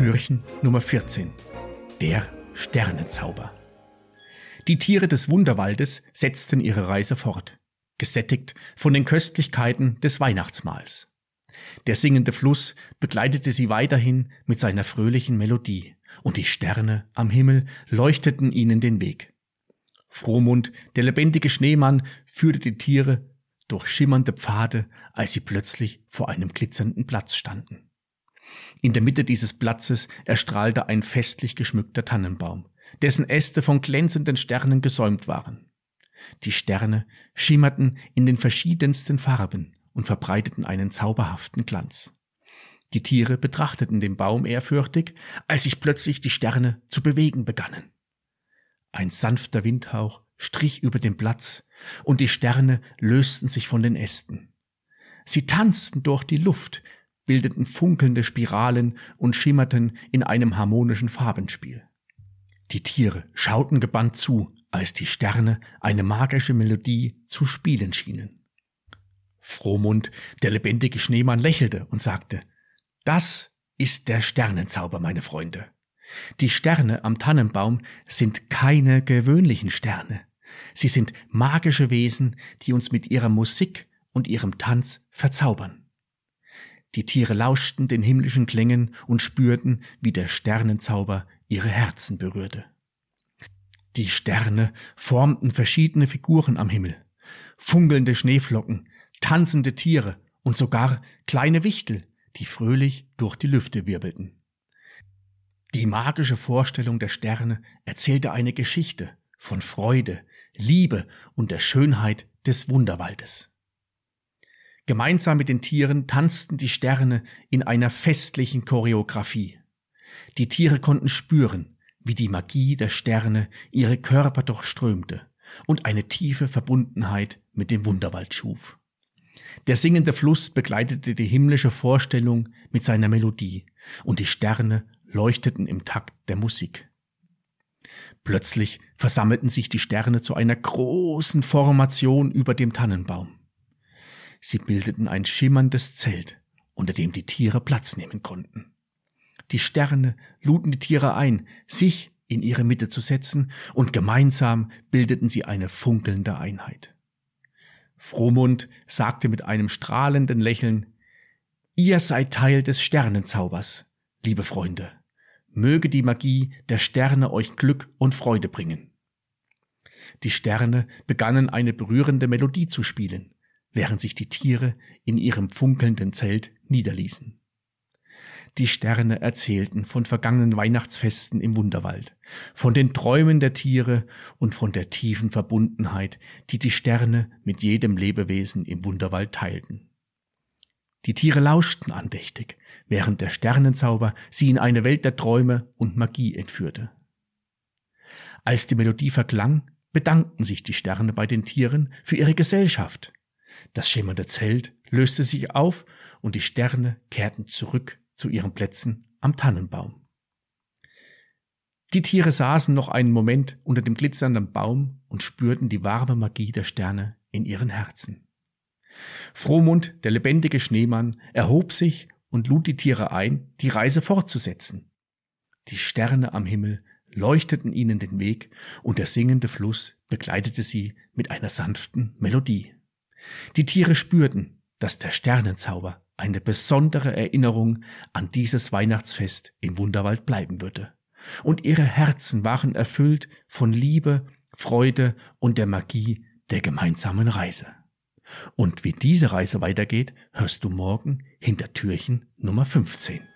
Türchen Nummer 14. Der Sternenzauber. Die Tiere des Wunderwaldes setzten ihre Reise fort, gesättigt von den Köstlichkeiten des Weihnachtsmahls. Der singende Fluss begleitete sie weiterhin mit seiner fröhlichen Melodie, und die Sterne am Himmel leuchteten ihnen den Weg. Frohmund, der lebendige Schneemann, führte die Tiere durch schimmernde Pfade, als sie plötzlich vor einem glitzernden Platz standen. In der Mitte dieses Platzes erstrahlte ein festlich geschmückter Tannenbaum, dessen Äste von glänzenden Sternen gesäumt waren. Die Sterne schimmerten in den verschiedensten Farben und verbreiteten einen zauberhaften Glanz. Die Tiere betrachteten den Baum ehrfürchtig, als sich plötzlich die Sterne zu bewegen begannen. Ein sanfter Windhauch strich über den Platz, und die Sterne lösten sich von den Ästen. Sie tanzten durch die Luft, bildeten funkelnde Spiralen und schimmerten in einem harmonischen Farbenspiel. Die Tiere schauten gebannt zu, als die Sterne eine magische Melodie zu spielen schienen. Frohmund, der lebendige Schneemann, lächelte und sagte, das ist der Sternenzauber, meine Freunde. Die Sterne am Tannenbaum sind keine gewöhnlichen Sterne. Sie sind magische Wesen, die uns mit ihrer Musik und ihrem Tanz verzaubern. Die Tiere lauschten den himmlischen Klängen und spürten, wie der Sternenzauber ihre Herzen berührte. Die Sterne formten verschiedene Figuren am Himmel. Funkelnde Schneeflocken, tanzende Tiere und sogar kleine Wichtel, die fröhlich durch die Lüfte wirbelten. Die magische Vorstellung der Sterne erzählte eine Geschichte von Freude, Liebe und der Schönheit des Wunderwaldes. Gemeinsam mit den Tieren tanzten die Sterne in einer festlichen Choreografie. Die Tiere konnten spüren, wie die Magie der Sterne ihre Körper durchströmte und eine tiefe Verbundenheit mit dem Wunderwald schuf. Der singende Fluss begleitete die himmlische Vorstellung mit seiner Melodie, und die Sterne leuchteten im Takt der Musik. Plötzlich versammelten sich die Sterne zu einer großen Formation über dem Tannenbaum. Sie bildeten ein schimmerndes Zelt, unter dem die Tiere Platz nehmen konnten. Die Sterne luden die Tiere ein, sich in ihre Mitte zu setzen, und gemeinsam bildeten sie eine funkelnde Einheit. Frohmund sagte mit einem strahlenden Lächeln, Ihr seid Teil des Sternenzaubers, liebe Freunde. Möge die Magie der Sterne euch Glück und Freude bringen. Die Sterne begannen eine berührende Melodie zu spielen, während sich die Tiere in ihrem funkelnden Zelt niederließen. Die Sterne erzählten von vergangenen Weihnachtsfesten im Wunderwald, von den Träumen der Tiere und von der tiefen Verbundenheit, die die Sterne mit jedem Lebewesen im Wunderwald teilten. Die Tiere lauschten andächtig, während der Sternenzauber sie in eine Welt der Träume und Magie entführte. Als die Melodie verklang, bedankten sich die Sterne bei den Tieren für ihre Gesellschaft das schimmernde Zelt löste sich auf und die Sterne kehrten zurück zu ihren Plätzen am Tannenbaum. Die Tiere saßen noch einen Moment unter dem glitzernden Baum und spürten die warme Magie der Sterne in ihren Herzen. Frohmund, der lebendige Schneemann, erhob sich und lud die Tiere ein, die Reise fortzusetzen. Die Sterne am Himmel leuchteten ihnen den Weg und der singende Fluss begleitete sie mit einer sanften Melodie. Die Tiere spürten, dass der Sternenzauber eine besondere Erinnerung an dieses Weihnachtsfest im Wunderwald bleiben würde. Und ihre Herzen waren erfüllt von Liebe, Freude und der Magie der gemeinsamen Reise. Und wie diese Reise weitergeht, hörst du morgen hinter Türchen Nummer 15.